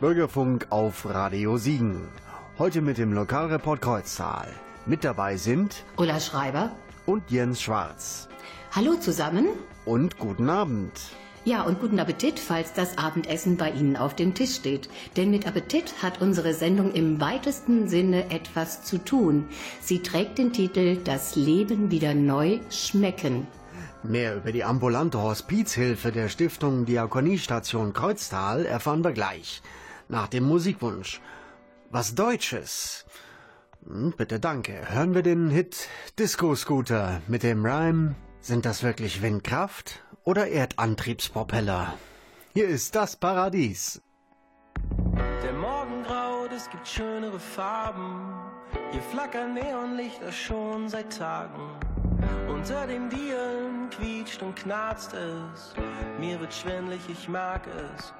Bürgerfunk auf Radio Siegen. Heute mit dem Lokalreport Kreuztal. Mit dabei sind Ulla Schreiber und Jens Schwarz. Hallo zusammen. Und guten Abend. Ja, und guten Appetit, falls das Abendessen bei Ihnen auf dem Tisch steht. Denn mit Appetit hat unsere Sendung im weitesten Sinne etwas zu tun. Sie trägt den Titel Das Leben wieder neu schmecken. Mehr über die ambulante Hospizhilfe der Stiftung Diakoniestation Kreuztal erfahren wir gleich. Nach dem Musikwunsch. Was Deutsches. Hm, bitte danke. Hören wir den Hit Disco Scooter mit dem Rhyme. Sind das wirklich Windkraft oder Erdantriebspropeller? Hier ist das Paradies. Der Morgen graut, es gibt schönere Farben. Hier flackern Neonlichter schon seit Tagen. Unter den Dielen quietscht und knarzt es. Mir wird schwindlig, ich mag es.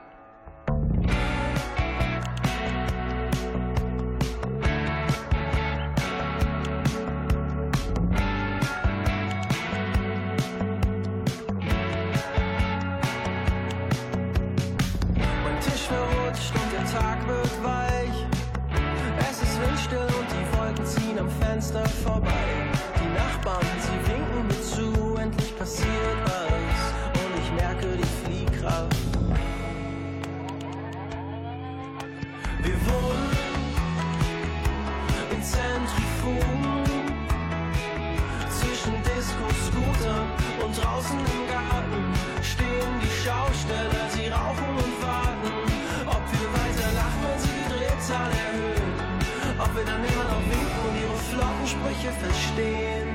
Fenster vorbei. Die Nachbarn, sie winken mir zu, endlich passiert was. Und ich merke die Fliehkraft. Wir wohnen in Zentrifugen zwischen Disco-Scootern und draußen im Garten stehen die Schausteller, Sprüche verstehen.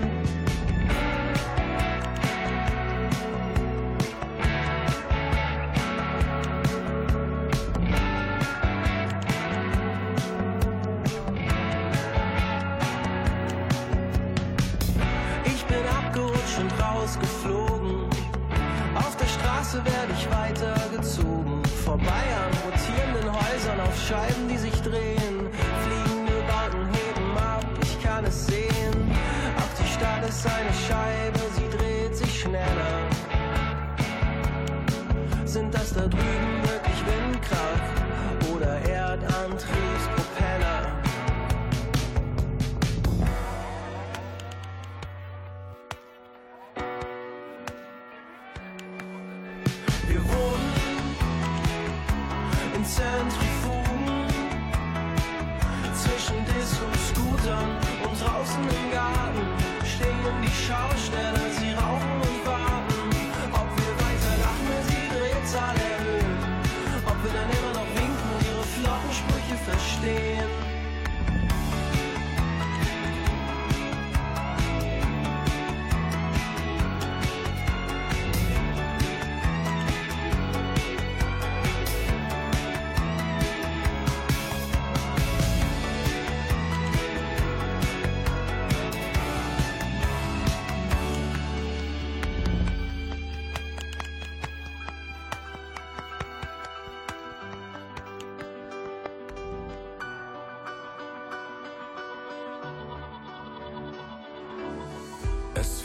Ich bin abgerutscht und rausgeflogen. Auf der Straße werde ich weitergezogen. Vorbei an rotierenden Häusern auf Scheiben, ist eine Scheibe, sie dreht sich schneller. Sind das da drüben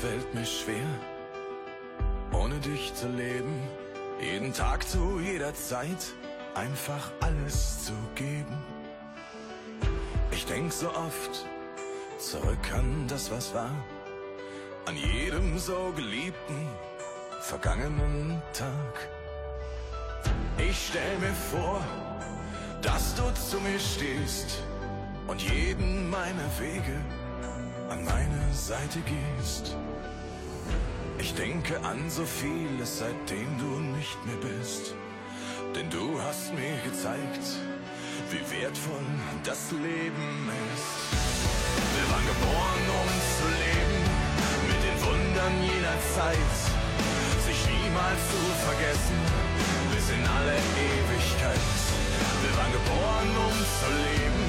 fällt mir schwer, ohne dich zu leben. Jeden Tag zu jeder Zeit einfach alles zu geben. Ich denk so oft zurück an das, was war. An jedem so geliebten, vergangenen Tag. Ich stell mir vor, dass du zu mir stehst und jeden meiner Wege an meine Seite gehst. Ich denke an so vieles, seitdem du nicht mehr bist. Denn du hast mir gezeigt, wie wertvoll das Leben ist. Wir waren geboren, um zu leben, mit den Wundern jener Zeit. Sich niemals zu vergessen, bis in alle Ewigkeit. Wir waren geboren, um zu leben,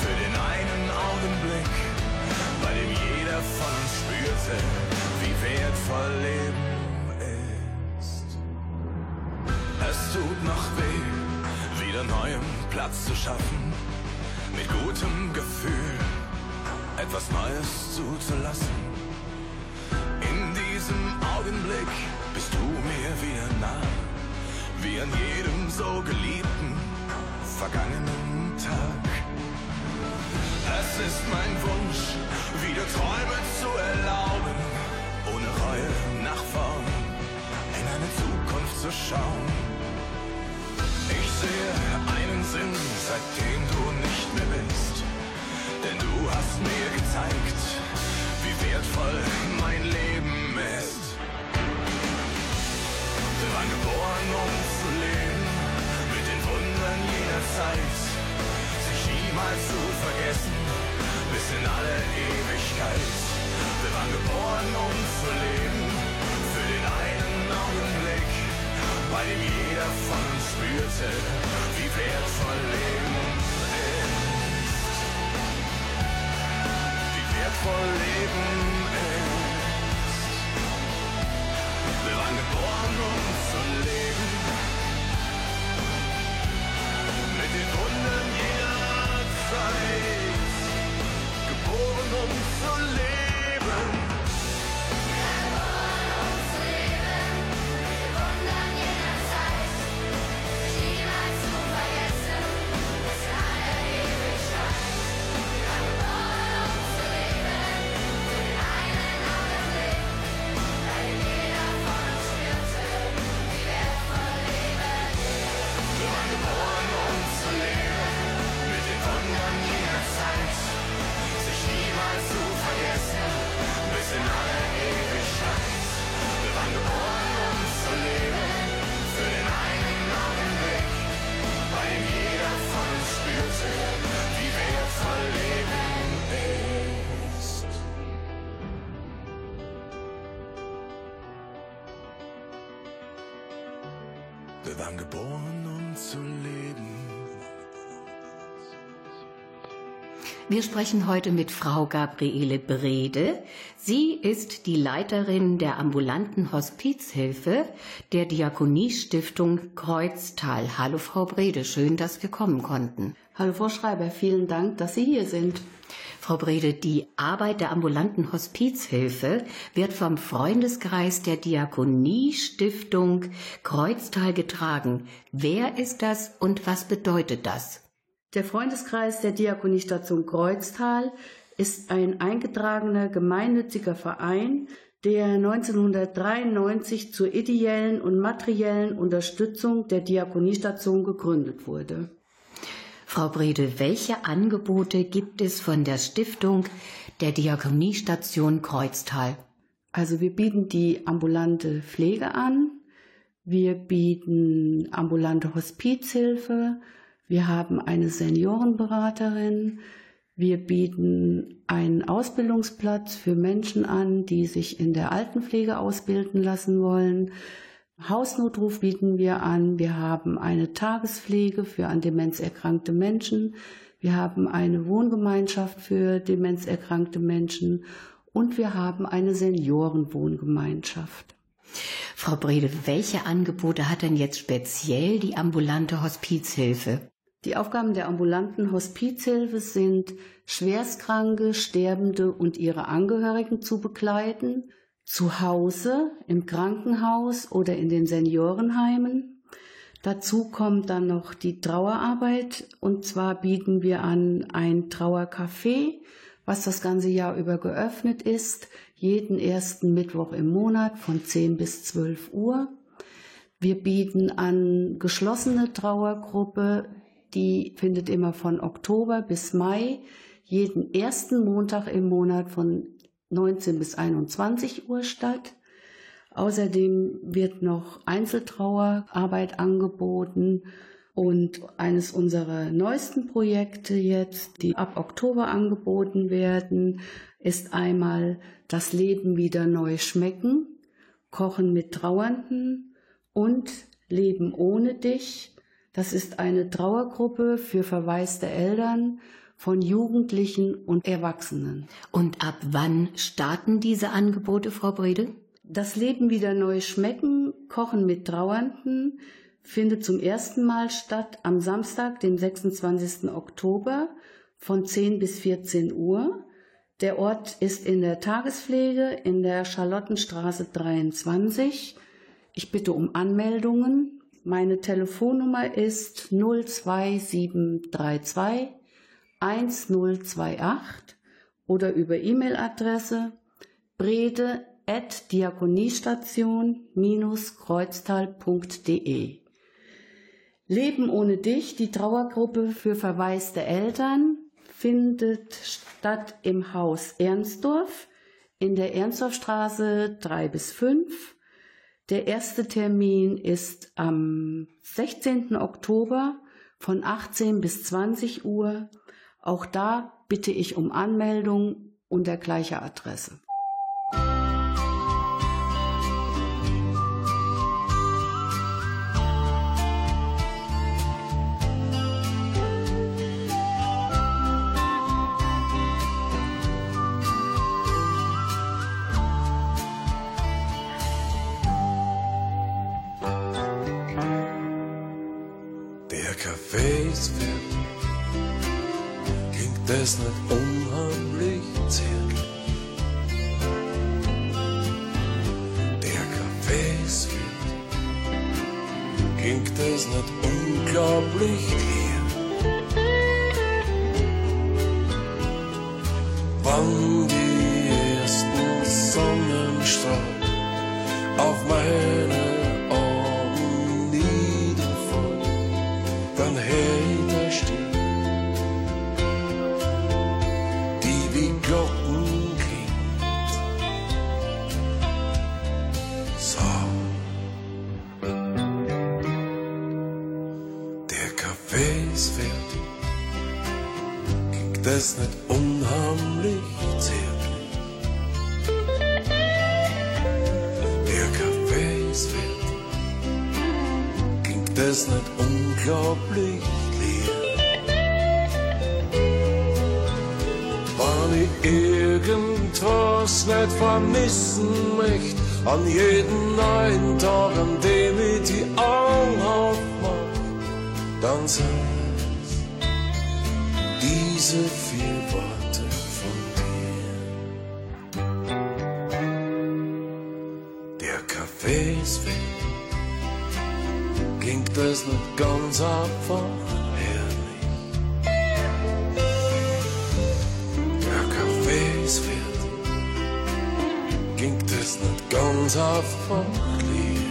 für den einen Augenblick bei dem jeder von uns spürte, wertvoll Leben ist. Es tut noch weh, wieder neuem Platz zu schaffen, mit gutem Gefühl etwas Neues zuzulassen. In diesem Augenblick bist du mir wieder nah, wie an jedem so geliebten, vergangenen Tag. Es ist mein Wunsch, wieder Träume zu erlauben, Reue nach vorn in eine Zukunft zu schauen. Ich sehe einen Sinn, seitdem du nicht mehr bist, denn du hast mir gezeigt, wie wertvoll mein Leben ist. Wir waren geboren, um zu leben, mit den Wundern jener Zeit, sich niemals zu vergessen, bis in alle Ewigkeit. Wir waren geboren, um zu leben, für den einen Augenblick, bei dem jeder von uns spürte, wie wertvoll Leben ist. Wie wertvoll Leben ist. Wir waren geboren, um zu leben. Mit den Wunden jener Zeit. Geboren, um zu leben. In alle Ewigkeit. Wir waren geboren, um zu leben. Für den einen Augenblick. Bei jeder von uns spürte, wie wertvoll Leben ist. Wir waren geboren, um zu leben. Wir sprechen heute mit Frau Gabriele Brede. Sie ist die Leiterin der ambulanten Hospizhilfe der Diakoniestiftung Kreuztal. Hallo Frau Brede, schön, dass wir kommen konnten. Hallo Frau Schreiber, vielen Dank, dass Sie hier sind. Frau Brede, die Arbeit der ambulanten Hospizhilfe wird vom Freundeskreis der Diakoniestiftung Kreuztal getragen. Wer ist das und was bedeutet das? Der Freundeskreis der Diakoniestation Kreuztal ist ein eingetragener gemeinnütziger Verein, der 1993 zur ideellen und materiellen Unterstützung der Diakoniestation gegründet wurde. Frau Brede, welche Angebote gibt es von der Stiftung der Diakoniestation Kreuztal? Also wir bieten die ambulante Pflege an, wir bieten ambulante Hospizhilfe, wir haben eine Seniorenberaterin, wir bieten einen Ausbildungsplatz für Menschen an, die sich in der Altenpflege ausbilden lassen wollen. Hausnotruf bieten wir an. Wir haben eine Tagespflege für an Demenz erkrankte Menschen. Wir haben eine Wohngemeinschaft für demenzerkrankte Menschen und wir haben eine Seniorenwohngemeinschaft. Frau Brede, welche Angebote hat denn jetzt speziell die ambulante Hospizhilfe? Die Aufgaben der ambulanten Hospizhilfe sind, Schwerstkranke, Sterbende und ihre Angehörigen zu begleiten, zu Hause, im Krankenhaus oder in den Seniorenheimen. Dazu kommt dann noch die Trauerarbeit und zwar bieten wir an ein Trauercafé, was das ganze Jahr über geöffnet ist, jeden ersten Mittwoch im Monat von 10 bis 12 Uhr. Wir bieten an geschlossene Trauergruppe, die findet immer von Oktober bis Mai, jeden ersten Montag im Monat von 19 bis 21 Uhr statt. Außerdem wird noch Einzeltrauerarbeit angeboten und eines unserer neuesten Projekte jetzt, die ab Oktober angeboten werden, ist einmal das Leben wieder neu schmecken, Kochen mit Trauernden und Leben ohne dich. Das ist eine Trauergruppe für verwaiste Eltern von Jugendlichen und Erwachsenen. Und ab wann starten diese Angebote, Frau Brede? Das Leben wieder neu schmecken, Kochen mit Trauernden findet zum ersten Mal statt am Samstag, dem 26. Oktober von 10 bis 14 Uhr. Der Ort ist in der Tagespflege in der Charlottenstraße 23. Ich bitte um Anmeldungen. Meine Telefonnummer ist 02732 1028 oder über E-Mail-Adresse brede at diakoniestation-kreuztal.de. Leben ohne dich, die Trauergruppe für verwaiste Eltern, findet statt im Haus Ernstdorf in der Ernstdorfstraße 3 bis 5. Der erste Termin ist am 16. Oktober von 18 bis 20 Uhr. Auch da bitte ich um Anmeldung unter gleicher Adresse. Irgendwas nicht vermissen möchte, an jeden neuen Tag, an dem ich die Augen aufmach, dann sag diese vier Worte von dir. Der Kaffee ist weg, klingt es nicht ganz einfach klingt es nicht ganz einfach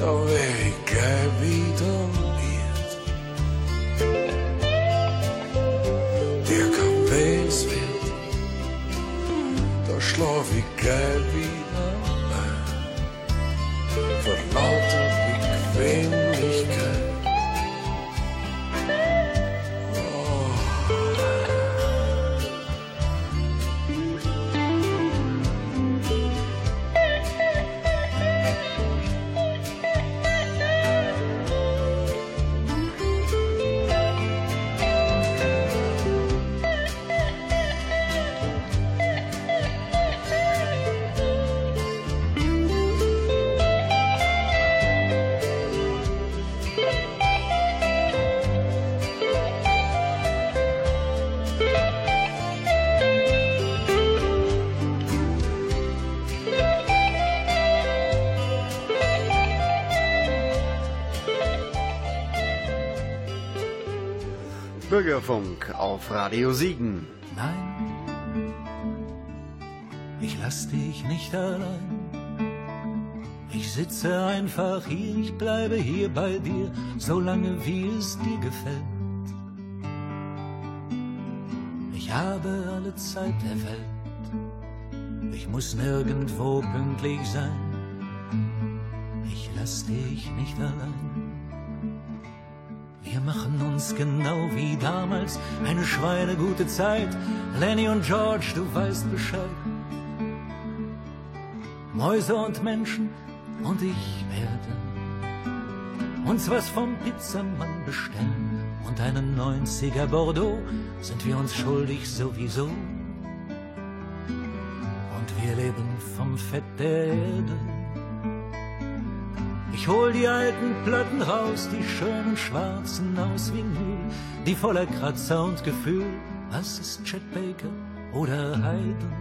talvez. Bürgerfunk auf Radio Siegen. Nein, ich lass dich nicht allein. Ich sitze einfach hier, ich bleibe hier bei dir, solange wie es dir gefällt. Ich habe alle Zeit der Welt, ich muss nirgendwo pünktlich sein. Ich lass dich nicht allein. Genau wie damals eine schweinegute Zeit. Lenny und George, du weißt Bescheid. Mäuse und Menschen und ich werde uns was vom Pizzamann bestellen. Und einen 90er Bordeaux sind wir uns schuldig sowieso. Und wir leben vom Fett der Erde. Ich hol die alten Platten raus, die schönen schwarzen aus Vinyl, die voller Kratzer und Gefühl. Was ist Chet Baker oder Haydn?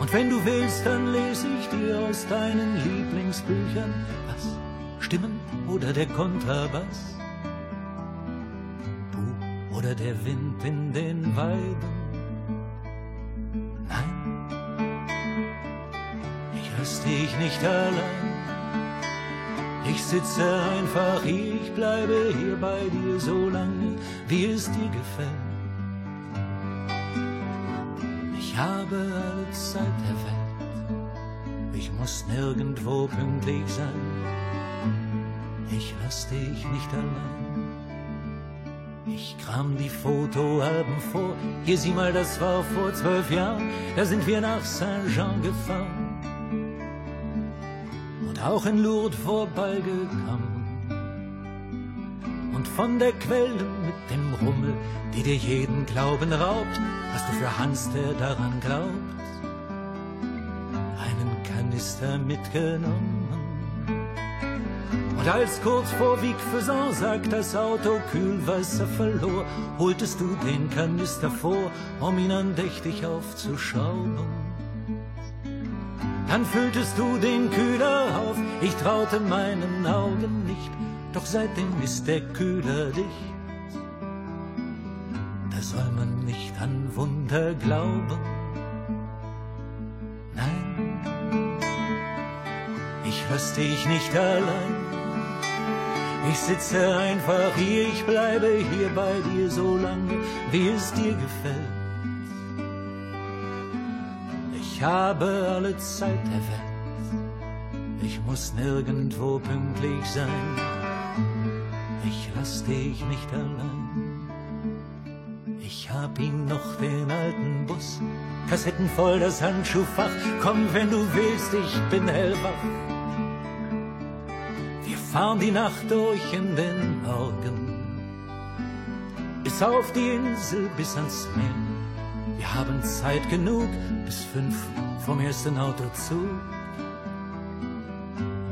Und wenn du willst, dann lese ich dir aus deinen Lieblingsbüchern was? Stimmen oder der Kontrabass? Du oder der Wind in den Weiden? Nein, ich lass dich nicht allein. Ich sitze einfach ich bleibe hier bei dir so lange, wie es dir gefällt. Ich habe alle Zeit der Welt, ich muss nirgendwo pünktlich sein. Ich lass dich nicht allein. Ich kram die Fotoalben vor, hier sieh mal, das war vor zwölf Jahren, da sind wir nach Saint-Jean gefahren auch in Lourdes vorbeigekommen. Und von der Quelle mit dem Rummel, die dir jeden Glauben raubt, hast du für Hans, der daran glaubt, einen Kanister mitgenommen. Und als kurz vor Wieg für sagt, das Auto Kühlwasser verlor, holtest du den Kanister vor, um ihn andächtig aufzuschrauben. Dann fülltest du den Kühler auf, ich traute meinen Augen nicht, doch seitdem ist der Kühler dicht. Da soll man nicht an Wunder glauben. Nein, ich lass dich nicht allein. Ich sitze einfach hier, ich bleibe hier bei dir so lange, wie es dir gefällt. Ich habe alle Zeit der Welt, ich muss nirgendwo pünktlich sein. Ich lass dich nicht allein. Ich hab ihn noch, den alten Bus, Kassetten voll das Handschuhfach. Komm, wenn du willst, ich bin hellwach. Wir fahren die Nacht durch in den Morgen, bis auf die Insel, bis ans Meer. Wir haben Zeit genug bis fünf vom ersten Autozug.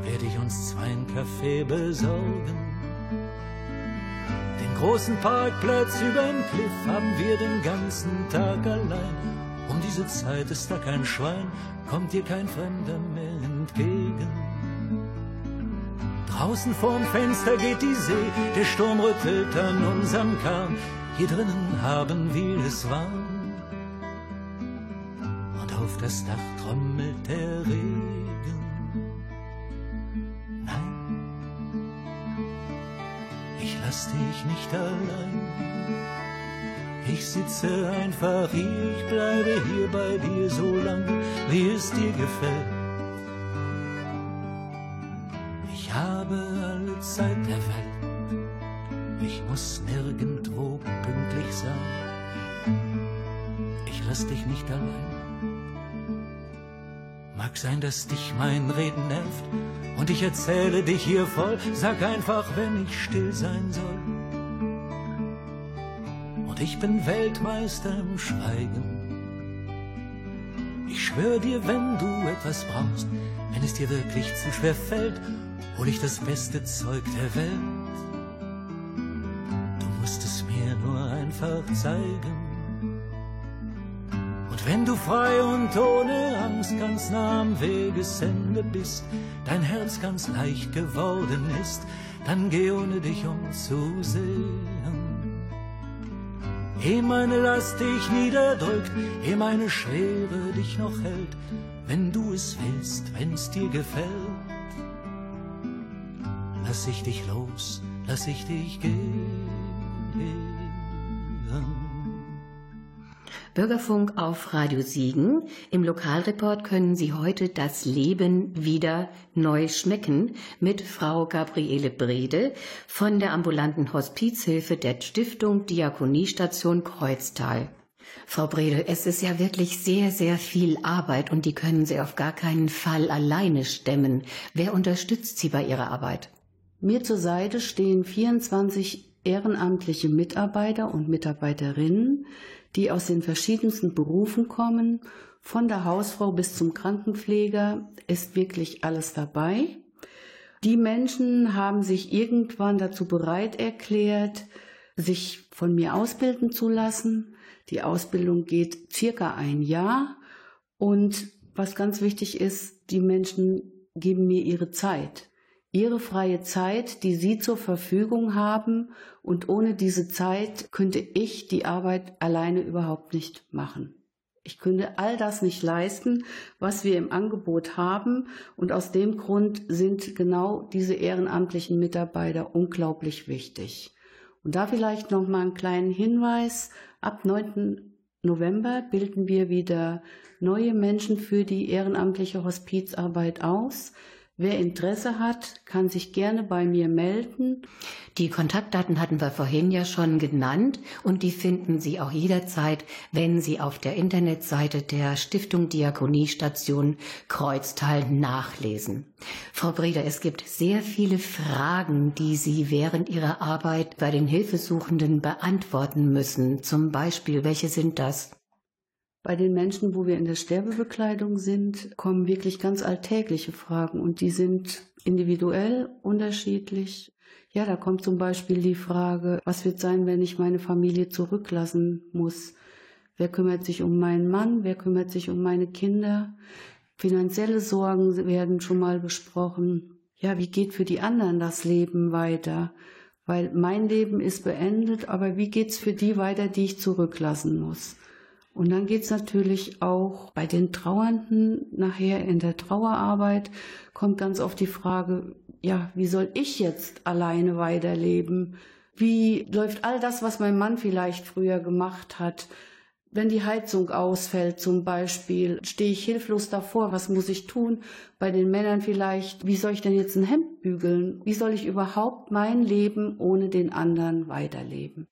Werde ich uns zwei einen Kaffee besorgen. Den großen Parkplatz überm Cliff haben wir den ganzen Tag allein. Um diese Zeit ist da kein Schwein, kommt dir kein Fremder mehr entgegen. Draußen vorm Fenster geht die See, der Sturm rüttelt an unserem Kahn. Hier drinnen haben wir es warm das Dach trommelt der Regen. Nein, ich lass dich nicht allein. Ich sitze einfach hier, ich bleibe hier bei dir so lange, wie es dir gefällt. Ich habe alle Zeit der Welt, ich muss nirgendwo pünktlich sein. Ich lass dich nicht allein. Mag sein, dass dich mein Reden nervt und ich erzähle dich hier voll. Sag einfach, wenn ich still sein soll. Und ich bin Weltmeister im Schweigen. Ich schwör dir, wenn du etwas brauchst, wenn es dir wirklich zu schwer fällt, hol ich das beste Zeug der Welt. Du musst es mir nur einfach zeigen. Wenn du frei und ohne Angst ganz nah am Wegesende bist, dein Herz ganz leicht geworden ist, dann geh ohne dich umzusehen. ehe meine Last dich niederdrückt, ehe meine Schwere dich noch hält, wenn du es willst, wenn's dir gefällt. Lass ich dich los, lass ich dich gehen. Bürgerfunk auf Radio Siegen. Im Lokalreport können Sie heute das Leben wieder neu schmecken mit Frau Gabriele Brede von der ambulanten Hospizhilfe der Stiftung Diakoniestation Kreuztal. Frau Brede, es ist ja wirklich sehr, sehr viel Arbeit und die können Sie auf gar keinen Fall alleine stemmen. Wer unterstützt Sie bei Ihrer Arbeit? Mir zur Seite stehen 24 ehrenamtliche Mitarbeiter und Mitarbeiterinnen, die aus den verschiedensten Berufen kommen. Von der Hausfrau bis zum Krankenpfleger ist wirklich alles dabei. Die Menschen haben sich irgendwann dazu bereit erklärt, sich von mir ausbilden zu lassen. Die Ausbildung geht circa ein Jahr und was ganz wichtig ist, die Menschen geben mir ihre Zeit ihre freie Zeit, die sie zur Verfügung haben, und ohne diese Zeit könnte ich die Arbeit alleine überhaupt nicht machen. Ich könnte all das nicht leisten, was wir im Angebot haben, und aus dem Grund sind genau diese ehrenamtlichen Mitarbeiter unglaublich wichtig. Und da vielleicht noch mal einen kleinen Hinweis: Ab 9. November bilden wir wieder neue Menschen für die ehrenamtliche Hospizarbeit aus. Wer Interesse hat, kann sich gerne bei mir melden. Die Kontaktdaten hatten wir vorhin ja schon genannt und die finden Sie auch jederzeit, wenn Sie auf der Internetseite der Stiftung Diakoniestation Kreuztal nachlesen. Frau Breder, es gibt sehr viele Fragen, die Sie während Ihrer Arbeit bei den Hilfesuchenden beantworten müssen. Zum Beispiel, welche sind das? Bei den Menschen, wo wir in der Sterbebekleidung sind, kommen wirklich ganz alltägliche Fragen und die sind individuell unterschiedlich. Ja, da kommt zum Beispiel die Frage, was wird sein, wenn ich meine Familie zurücklassen muss? Wer kümmert sich um meinen Mann? Wer kümmert sich um meine Kinder? Finanzielle Sorgen werden schon mal besprochen. Ja, wie geht für die anderen das Leben weiter? Weil mein Leben ist beendet, aber wie geht's für die weiter, die ich zurücklassen muss? Und dann geht es natürlich auch bei den Trauernden nachher in der Trauerarbeit kommt ganz oft die Frage, ja, wie soll ich jetzt alleine weiterleben? Wie läuft all das, was mein Mann vielleicht früher gemacht hat? Wenn die Heizung ausfällt zum Beispiel, stehe ich hilflos davor, was muss ich tun? Bei den Männern vielleicht, wie soll ich denn jetzt ein Hemd bügeln? Wie soll ich überhaupt mein Leben ohne den anderen weiterleben?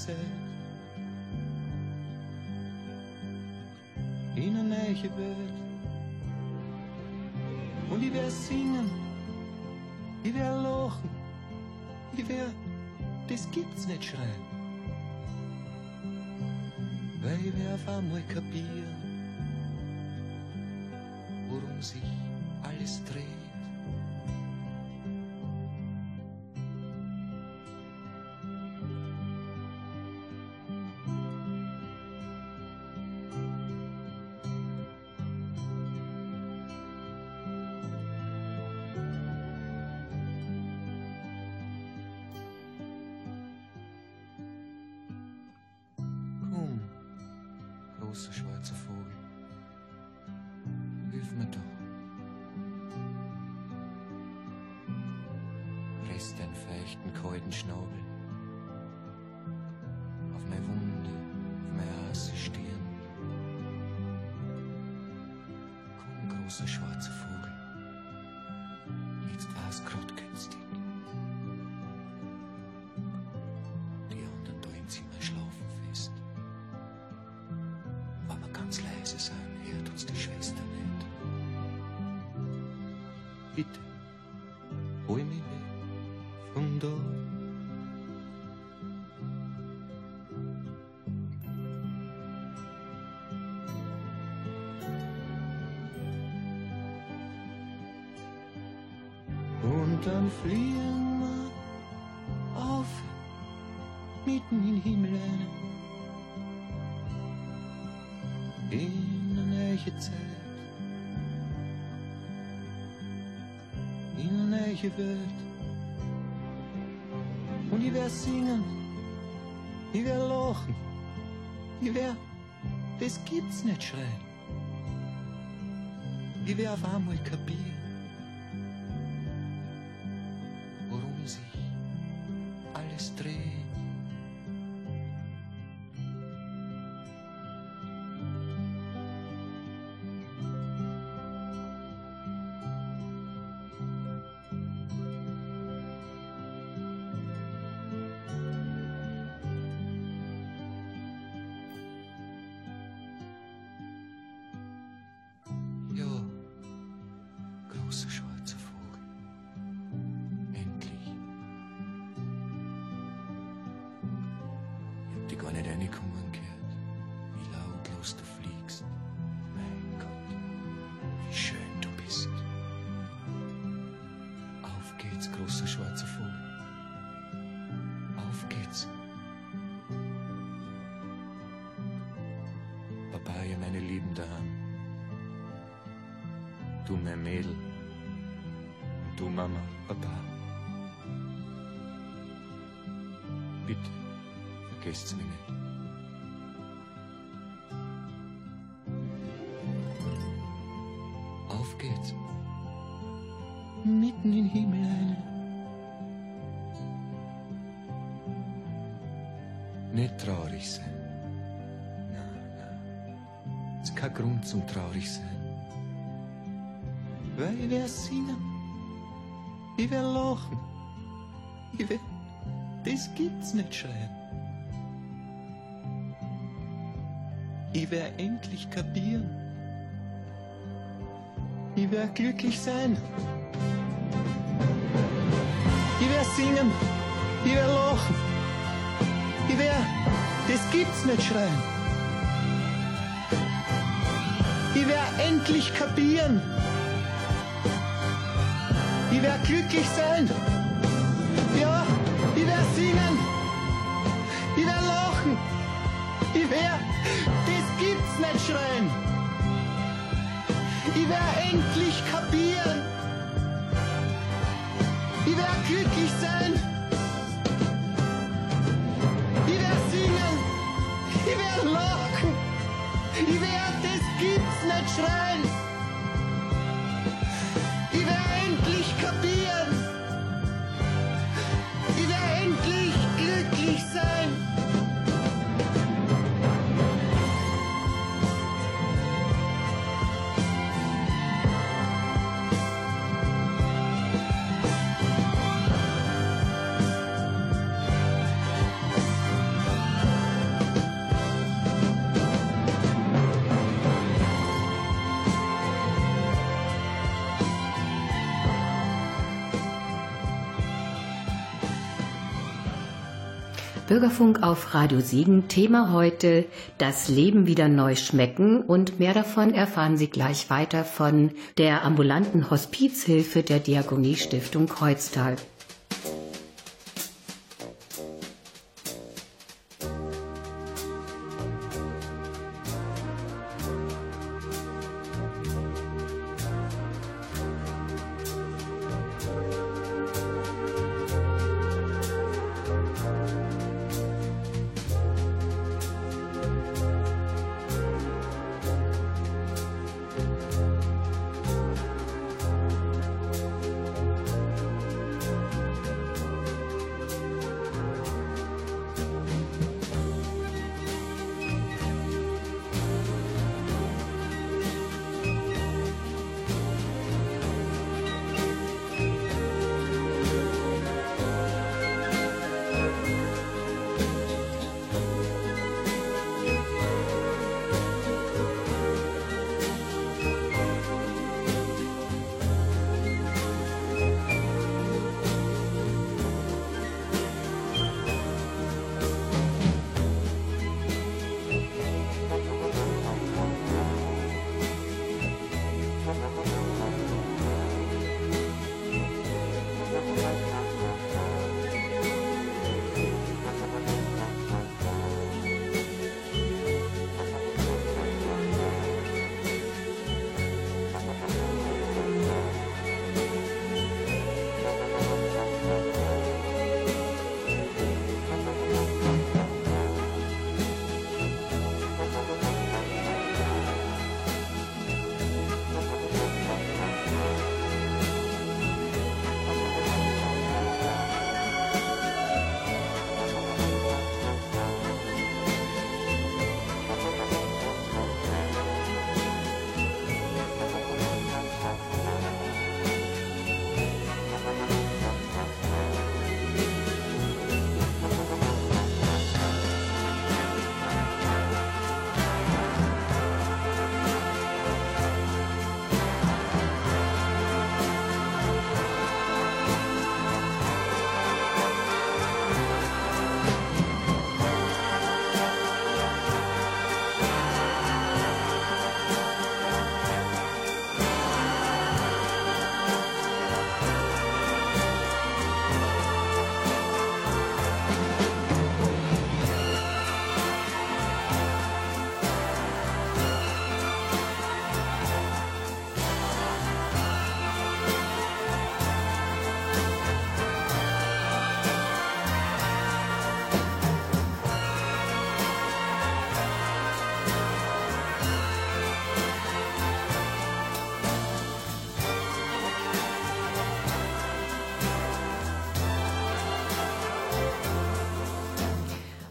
Zeit. In eine neue Welt. Und ich werde singen, ich werde lachen, ich werde, das gibt's nicht schreien. Weil ich werde auf einmal kapieren, worum sich alles dreht. Mitten in den Himmel rein. In eine neue Zeit. In eine neue Welt. Und ich werde singen, ich werde lachen, ich werde, das gibt's nicht schreien. Ich werde auf einmal kapieren, Nicht traurig sein. Nein, nein. Ist kein Grund zum traurig sein. Weil ich werde singen. Ich werde lachen. Ich werde. Das gibt's nicht schreien. Ich werde endlich kapieren. Ich werde glücklich sein. Ich werde singen. Ich werde lachen. Ich werde. Das gibt's nicht schreien. Ich werde endlich kapieren. Ich werde glücklich sein. Ja, ich werde singen. Ich werde lachen. Ich werde, das gibt's nicht schreien. Ich werde endlich kapieren. Ich werde glücklich sein. Lachen. Ich werde, das gibt's nicht schreien. Ich werde endlich kapieren. Bürgerfunk auf Radio Siegen. Thema heute das Leben wieder neu schmecken und mehr davon erfahren Sie gleich weiter von der ambulanten Hospizhilfe der Diakoniestiftung Kreuztal.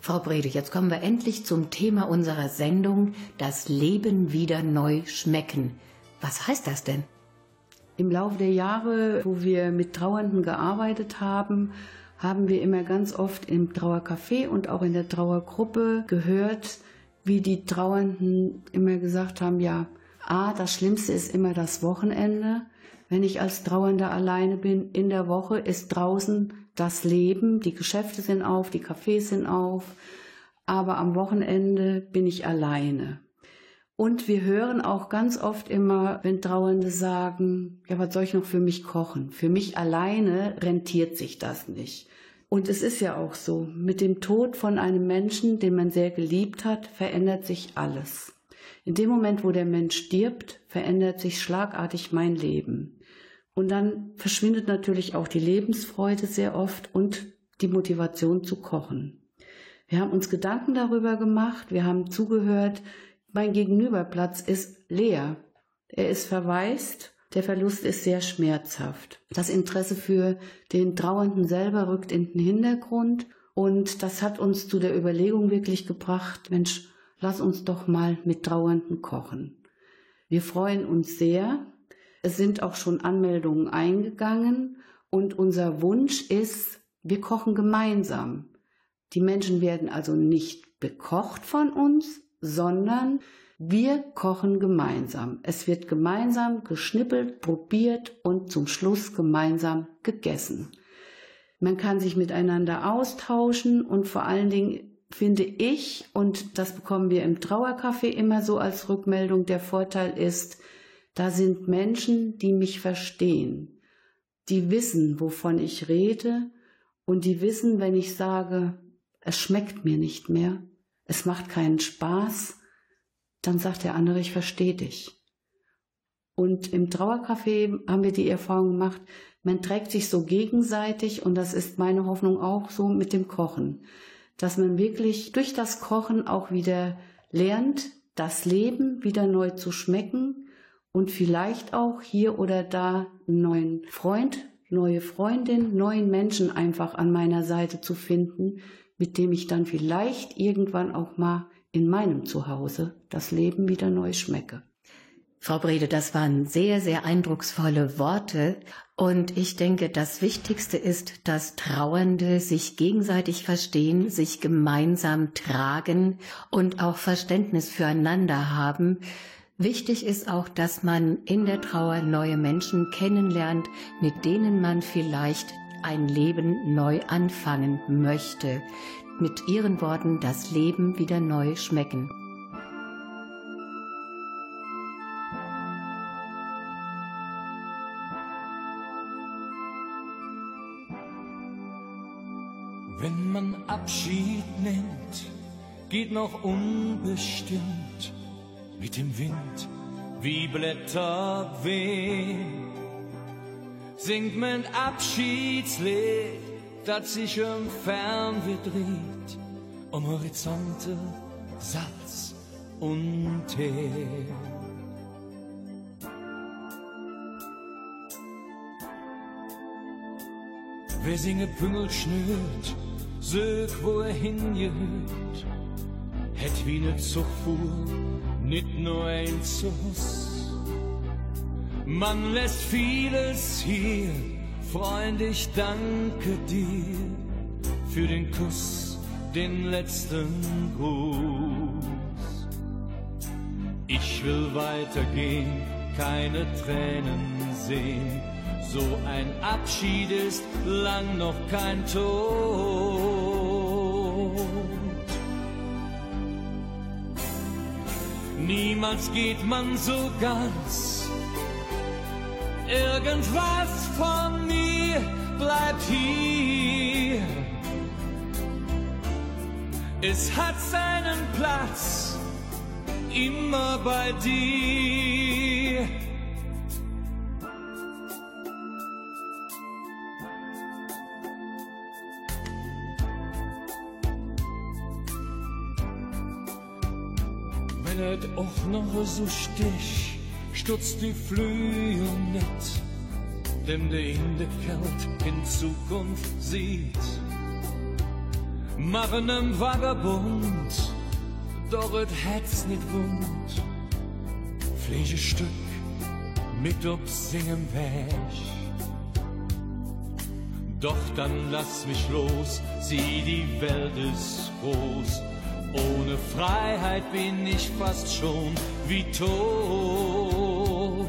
Frau Brede, jetzt kommen wir endlich zum Thema unserer Sendung, das Leben wieder neu schmecken. Was heißt das denn? Im Laufe der Jahre, wo wir mit Trauernden gearbeitet haben, haben wir immer ganz oft im Trauercafé und auch in der Trauergruppe gehört, wie die Trauernden immer gesagt haben, ja, ah, das Schlimmste ist immer das Wochenende. Wenn ich als Trauernder alleine bin, in der Woche ist draußen das Leben, die Geschäfte sind auf, die Cafés sind auf, aber am Wochenende bin ich alleine. Und wir hören auch ganz oft immer, wenn Trauernde sagen, ja, was soll ich noch für mich kochen? Für mich alleine rentiert sich das nicht. Und es ist ja auch so, mit dem Tod von einem Menschen, den man sehr geliebt hat, verändert sich alles. In dem Moment, wo der Mensch stirbt, verändert sich schlagartig mein Leben. Und dann verschwindet natürlich auch die Lebensfreude sehr oft und die Motivation zu kochen. Wir haben uns Gedanken darüber gemacht, wir haben zugehört, mein Gegenüberplatz ist leer. Er ist verwaist. Der Verlust ist sehr schmerzhaft. Das Interesse für den Trauernden selber rückt in den Hintergrund. Und das hat uns zu der Überlegung wirklich gebracht, Mensch, lass uns doch mal mit Trauernden kochen. Wir freuen uns sehr. Es sind auch schon Anmeldungen eingegangen. Und unser Wunsch ist, wir kochen gemeinsam. Die Menschen werden also nicht bekocht von uns, sondern wir kochen gemeinsam. Es wird gemeinsam geschnippelt, probiert und zum Schluss gemeinsam gegessen. Man kann sich miteinander austauschen und vor allen Dingen finde ich, und das bekommen wir im Trauercafé immer so als Rückmeldung, der Vorteil ist, da sind Menschen, die mich verstehen, die wissen, wovon ich rede und die wissen, wenn ich sage, es schmeckt mir nicht mehr, es macht keinen Spaß, dann sagt der andere, ich verstehe dich. Und im Trauercafé haben wir die Erfahrung gemacht, man trägt sich so gegenseitig und das ist meine Hoffnung auch so mit dem Kochen, dass man wirklich durch das Kochen auch wieder lernt, das Leben wieder neu zu schmecken und vielleicht auch hier oder da einen neuen Freund, neue Freundin, neuen Menschen einfach an meiner Seite zu finden, mit dem ich dann vielleicht irgendwann auch mal in meinem Zuhause das Leben wieder neu schmecke. Frau Brede, das waren sehr, sehr eindrucksvolle Worte. Und ich denke, das Wichtigste ist, dass Trauernde sich gegenseitig verstehen, sich gemeinsam tragen und auch Verständnis füreinander haben. Wichtig ist auch, dass man in der Trauer neue Menschen kennenlernt, mit denen man vielleicht ein Leben neu anfangen möchte. Mit ihren Worten das Leben wieder neu schmecken. Wenn man Abschied nimmt, geht noch unbestimmt mit dem Wind wie Blätter wehen singt mein Abschiedslied, das sich im Fernweh dreht, um Horizonte, Satz und Teer. Wer singe Püngel schnürt, sög wo er hingehört, hätt wie ne Zugfuhr, nit nur ein Zuss. Man lässt vieles hier, Freund, ich danke dir für den Kuss, den letzten Gruß. Ich will weitergehen, keine Tränen sehen, so ein Abschied ist lang noch kein Tod. Niemals geht man so ganz Irgendwas von mir bleibt hier. Es hat seinen Platz immer bei dir. Er auch noch so stich stutzt die Flühe nicht, dem der in der Kalt in Zukunft sieht. machen nem Vagabund, doch et hätt's nicht wund. Pflegestück mit Singen weg. Doch dann lass mich los, sieh, die Welt ist groß. Ohne Freiheit bin ich fast schon wie tot.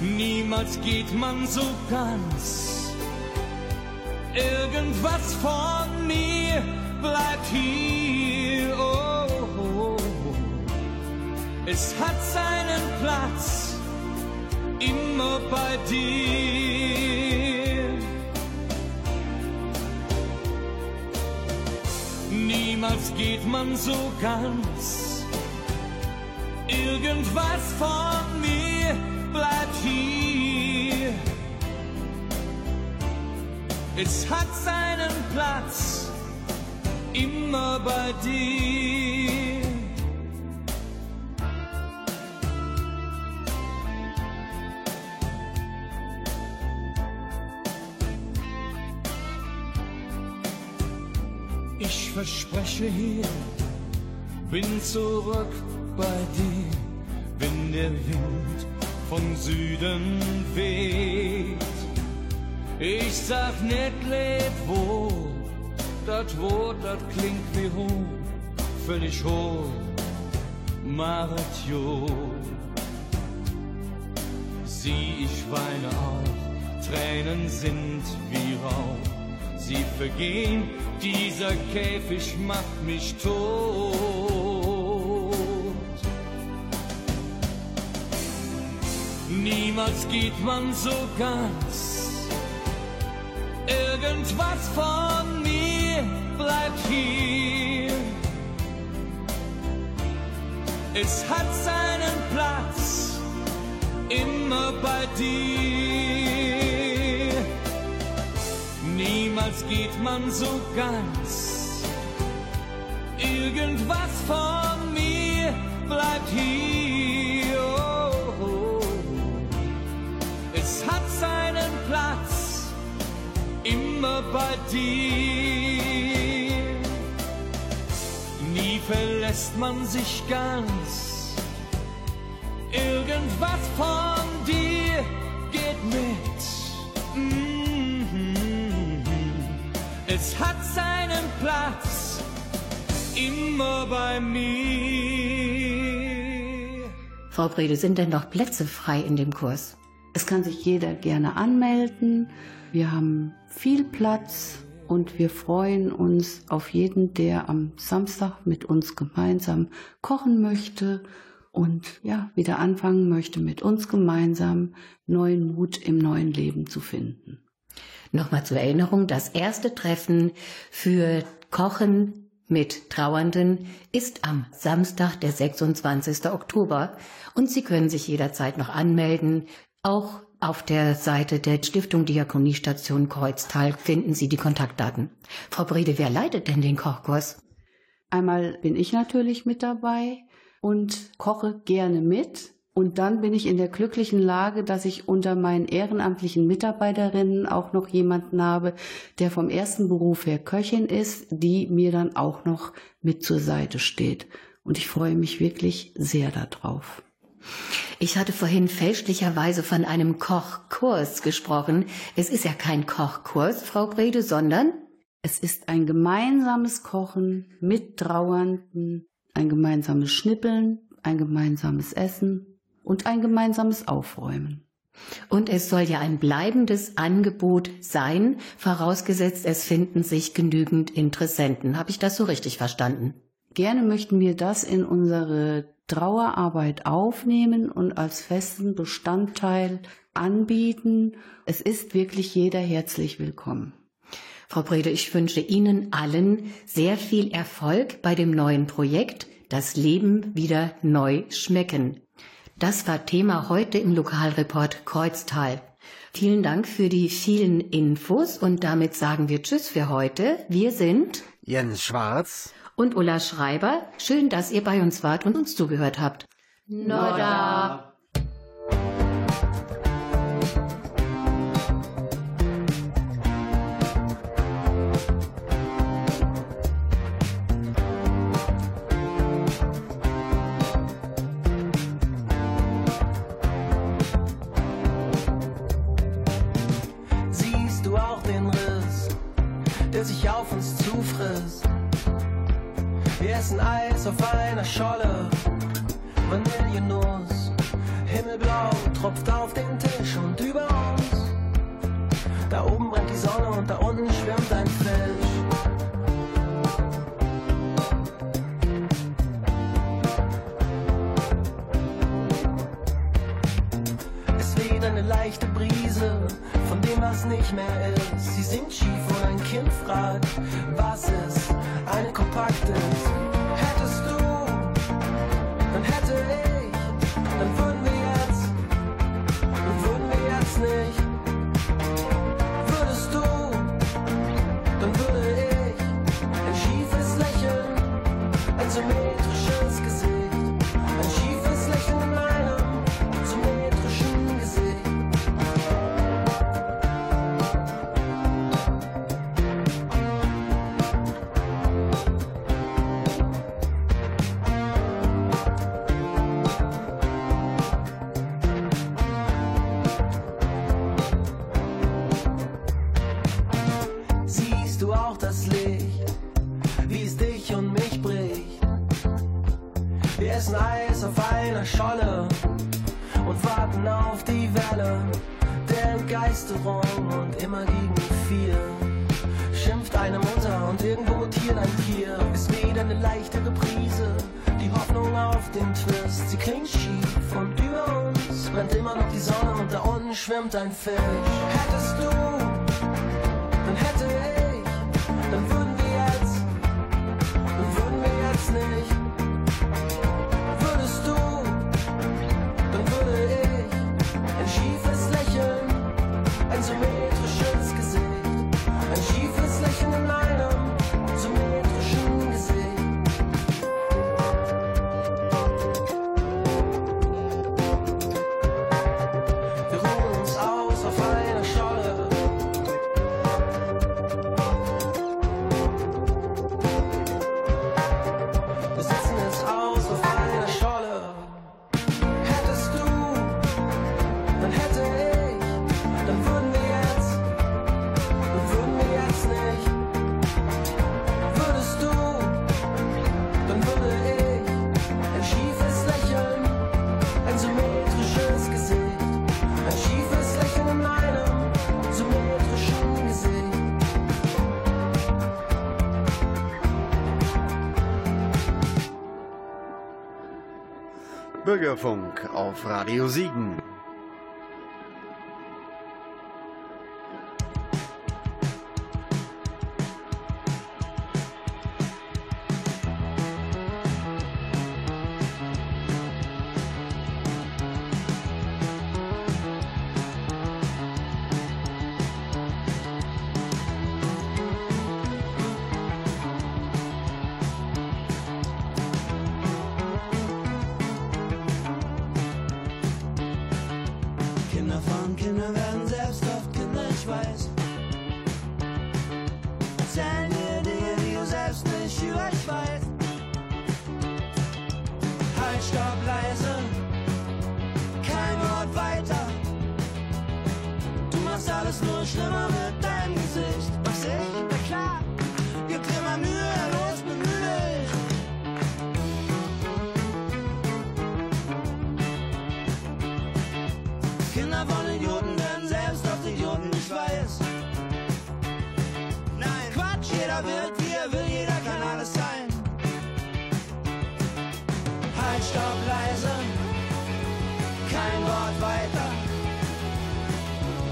Niemals geht man so ganz. Irgendwas von mir bleibt hier. Oh, oh, oh. Es hat seinen Platz immer bei dir. Niemals geht man so ganz. Irgendwas von mir bleibt hier. Es hat seinen Platz immer bei dir. Verspreche hier, bin zurück bei dir, wenn der Wind von Süden weht. Ich sag nicht leb wo, dat Wort, dat klingt wie hoch, völlig hohl, Maret jo. Sieh, ich weine auch, Tränen sind wie Rauch, sie vergehen, dieser Käfig macht mich tot. Niemals geht man so ganz. Irgendwas von mir bleibt hier. Es hat seinen Platz immer bei dir. Niemals geht man so ganz. Irgendwas von mir bleibt hier. Oh, oh. Es hat seinen Platz immer bei dir. Nie verlässt man sich ganz. Irgendwas von dir geht mit. Es hat seinen Platz immer bei mir. Frau Brede, sind denn noch Plätze frei in dem Kurs? Es kann sich jeder gerne anmelden. Wir haben viel Platz und wir freuen uns auf jeden, der am Samstag mit uns gemeinsam kochen möchte und ja, wieder anfangen möchte, mit uns gemeinsam neuen Mut im neuen Leben zu finden. Nochmal zur Erinnerung, das erste Treffen für Kochen mit Trauernden ist am Samstag, der 26. Oktober. Und Sie können sich jederzeit noch anmelden. Auch auf der Seite der Stiftung Diakoniestation Kreuztal finden Sie die Kontaktdaten. Frau Brede, wer leitet denn den Kochkurs? Einmal bin ich natürlich mit dabei und koche gerne mit. Und dann bin ich in der glücklichen Lage, dass ich unter meinen ehrenamtlichen Mitarbeiterinnen auch noch jemanden habe, der vom ersten Beruf her Köchin ist, die mir dann auch noch mit zur Seite steht. Und ich freue mich wirklich sehr darauf. Ich hatte vorhin fälschlicherweise von einem Kochkurs gesprochen. Es ist ja kein Kochkurs, Frau Brede, sondern es ist ein gemeinsames Kochen mit Trauernden, ein gemeinsames Schnippeln, ein gemeinsames Essen und ein gemeinsames Aufräumen. Und es soll ja ein bleibendes Angebot sein, vorausgesetzt es finden sich genügend Interessenten. Habe ich das so richtig verstanden? Gerne möchten wir das in unsere Trauerarbeit aufnehmen und als festen Bestandteil anbieten. Es ist wirklich jeder herzlich willkommen. Frau Brede, ich wünsche Ihnen allen sehr viel Erfolg bei dem neuen Projekt, das Leben wieder neu schmecken. Das war Thema heute im Lokalreport Kreuztal. Vielen Dank für die vielen Infos und damit sagen wir Tschüss für heute. Wir sind Jens Schwarz und Ulla Schreiber. Schön, dass ihr bei uns wart und uns zugehört habt. Nodda. weißen Eis auf einer Scholle. Vanillenuss, himmelblau, tropft auf den Tisch und über uns. Da oben brennt die Sonne und da unten schwimmt ein Fisch. Es weht eine leichte Brise von dem, was nicht mehr ist. Sie singt schief und ein Kind fragt, was ist. unfair. Bürgerfunk auf Radio Siegen. staubleise, kein Wort weiter.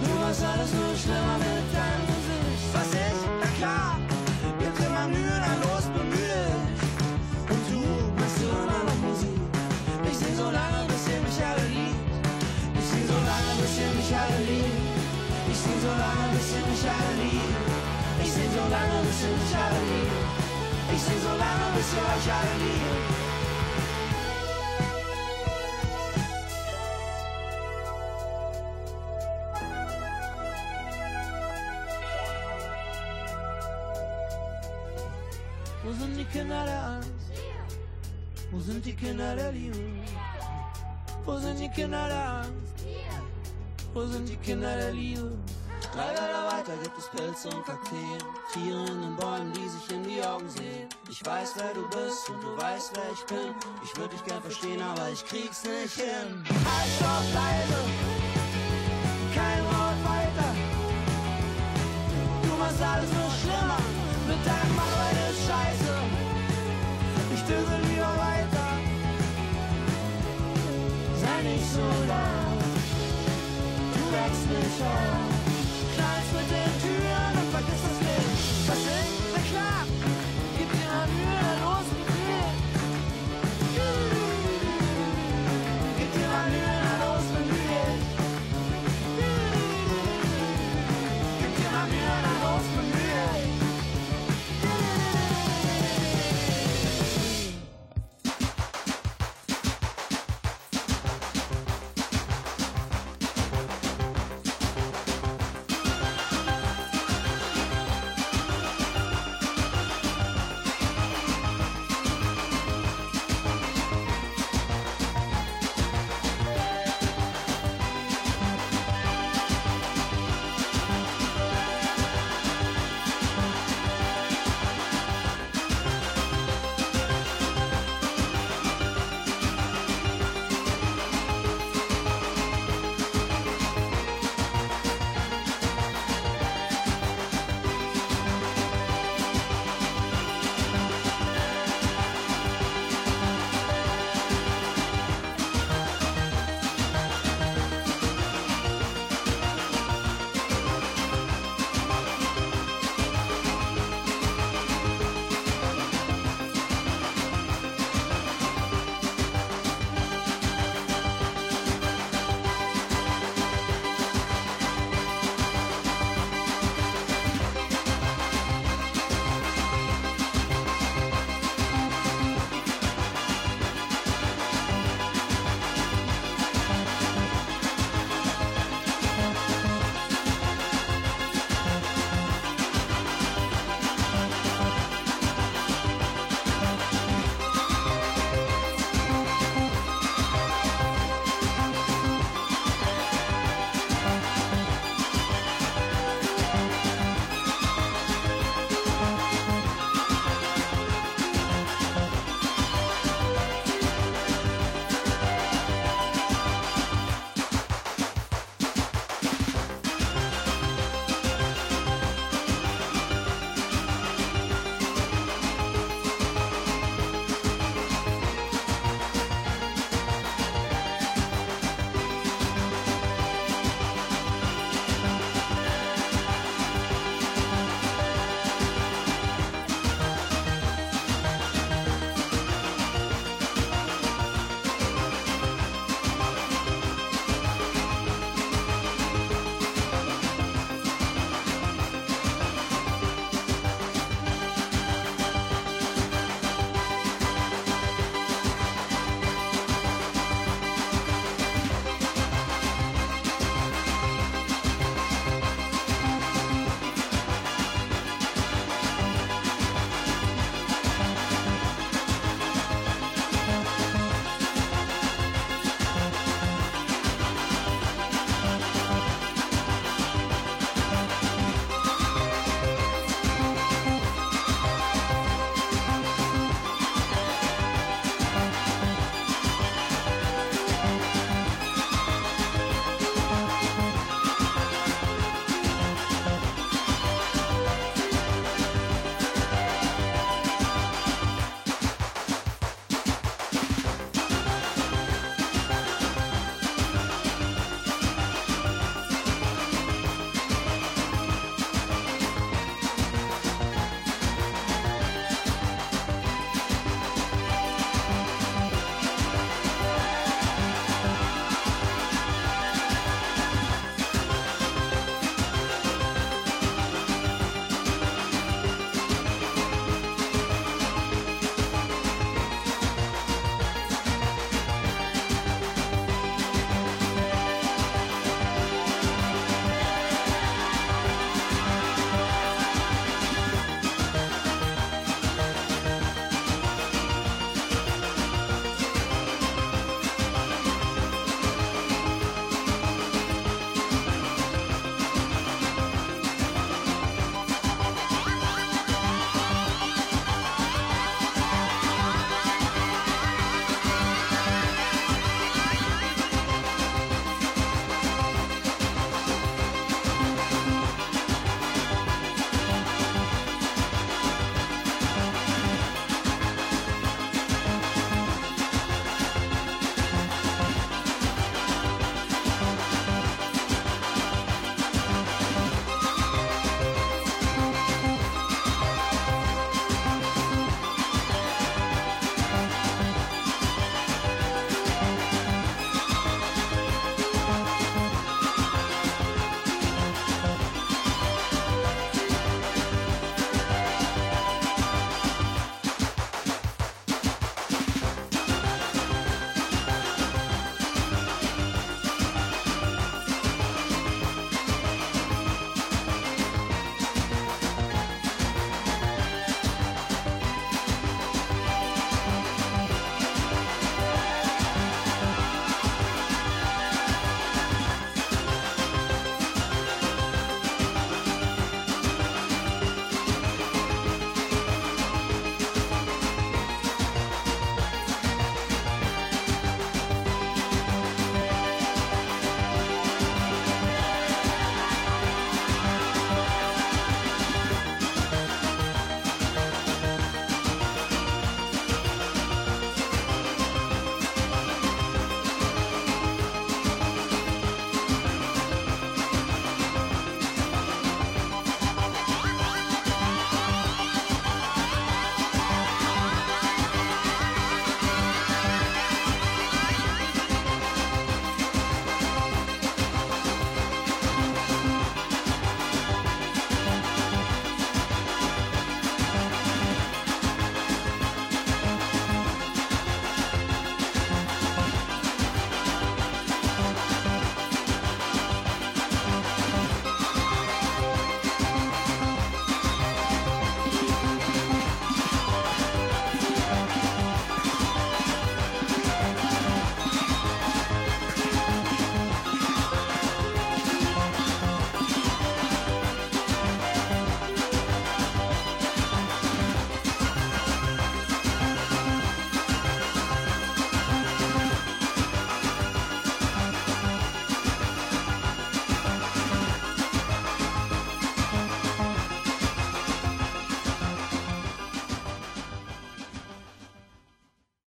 Du machst alles nur schlimmer mit deinem Gesicht. Was ich? Na klar, bin immer mühelos bemüht. Und du machst immer noch Musik. Ich sing so lange, bis ihr mich alle liebt. Ich sing so lange, bis ihr mich alle liebt. Ich sing so lange, bis ihr mich alle liebt. Ich sing so lange, bis ihr mich alle liebt. Ich sing so lange, bis ihr euch alle liebt. sind die Kinder der Liebe? Wo sind die Kinder der Angst? Wo sind die Kinder der Liebe? Drei Wälder weiter gibt es Pilze und Kakteen Tiere in den Bäumen, die sich in die Augen sehen Ich weiß, wer du bist und du weißt, wer ich bin Ich würde dich gern verstehen, aber ich krieg's nicht hin Halt, auf leise Kein Wort weiter Du machst alles nur so laut. Du wächst mich auf.